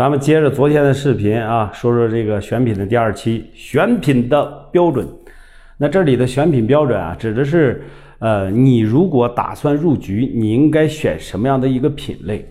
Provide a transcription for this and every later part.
咱们接着昨天的视频啊，说说这个选品的第二期选品的标准。那这里的选品标准啊，指的是呃，你如果打算入局，你应该选什么样的一个品类？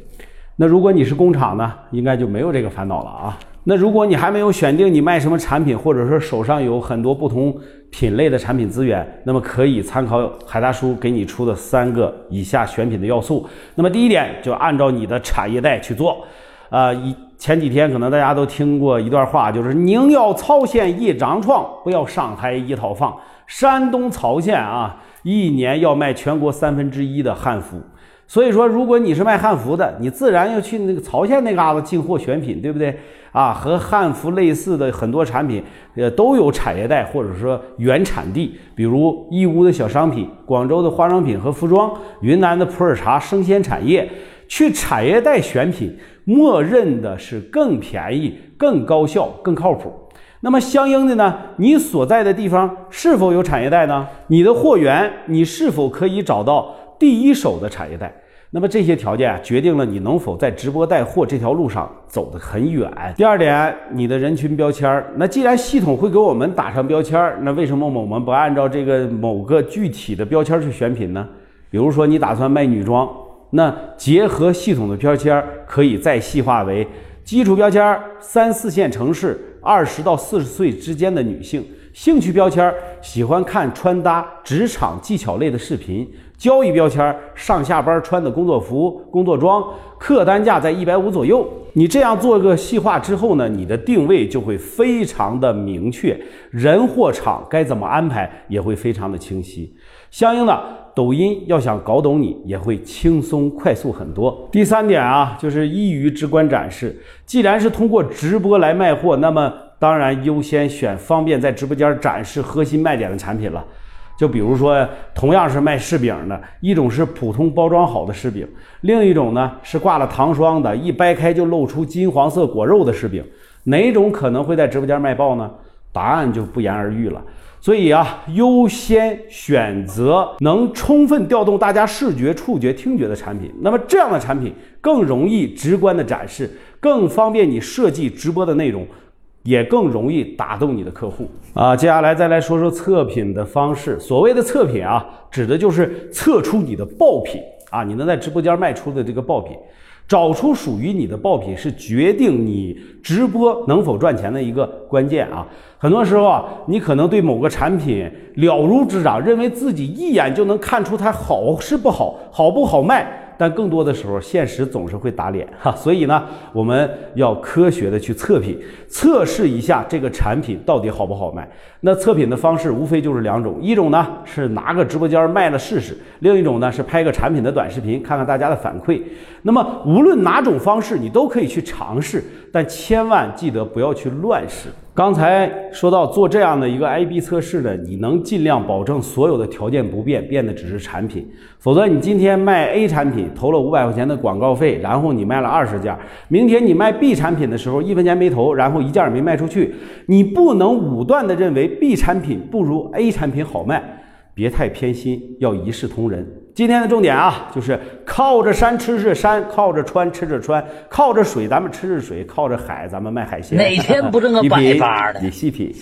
那如果你是工厂呢，应该就没有这个烦恼了啊。那如果你还没有选定你卖什么产品，或者说手上有很多不同品类的产品资源，那么可以参考海大叔给你出的三个以下选品的要素。那么第一点，就按照你的产业带去做。啊，一前几天可能大家都听过一段话，就是宁要曹县一张床，不要上海一套房。山东曹县啊，一年要卖全国三分之一的汉服。所以说，如果你是卖汉服的，你自然要去那个曹县那嘎子进货选品，对不对？啊，和汉服类似的很多产品，呃，都有产业带或者说原产地，比如义乌的小商品、广州的化妆品和服装、云南的普洱茶生鲜产业。去产业带选品，默认的是更便宜、更高效、更靠谱。那么相应的呢，你所在的地方是否有产业带呢？你的货源，你是否可以找到？第一手的产业带，那么这些条件，决定了你能否在直播带货这条路上走得很远。第二点，你的人群标签，那既然系统会给我们打上标签，那为什么我们不按照这个某个具体的标签去选品呢？比如说你打算卖女装，那结合系统的标签，可以再细化为基础标签，三四线城市，二十到四十岁之间的女性。兴趣标签喜欢看穿搭、职场技巧类的视频；交易标签上下班穿的工作服、工作装，客单价在一百五左右。你这样做个细化之后呢，你的定位就会非常的明确，人货场该怎么安排也会非常的清晰。相应的，抖音要想搞懂你，也会轻松快速很多。第三点啊，就是易于直观展示。既然是通过直播来卖货，那么当然优先选方便在直播间展示核心卖点的产品了。就比如说，同样是卖柿饼的，一种是普通包装好的柿饼，另一种呢是挂了糖霜的，一掰开就露出金黄色果肉的柿饼，哪种可能会在直播间卖爆呢？答案就不言而喻了。所以啊，优先选择能充分调动大家视觉、触觉、听觉的产品，那么这样的产品更容易直观的展示，更方便你设计直播的内容。也更容易打动你的客户啊！接下来再来说说测品的方式。所谓的测品啊，指的就是测出你的爆品啊，你能在直播间卖出的这个爆品，找出属于你的爆品，是决定你直播能否赚钱的一个关键啊。很多时候啊，你可能对某个产品了如指掌，认为自己一眼就能看出它好是不好，好不好卖。但更多的时候，现实总是会打脸哈，所以呢，我们要科学的去测评，测试一下这个产品到底好不好卖。那测评的方式无非就是两种，一种呢是拿个直播间卖了试试，另一种呢是拍个产品的短视频，看看大家的反馈。那么无论哪种方式，你都可以去尝试，但千万记得不要去乱试。刚才说到做这样的一个 A/B 测试的，你能尽量保证所有的条件不变，变的只是产品。否则，你今天卖 A 产品投了五百块钱的广告费，然后你卖了二十件；明天你卖 B 产品的时候，一分钱没投，然后一件也没卖出去。你不能武断的认为 B 产品不如 A 产品好卖，别太偏心，要一视同仁。今天的重点啊，就是靠着山吃着山，靠着川吃着川，靠着水咱们吃着水，靠着海咱们卖海鲜。哪天不是个 百法的？你细品。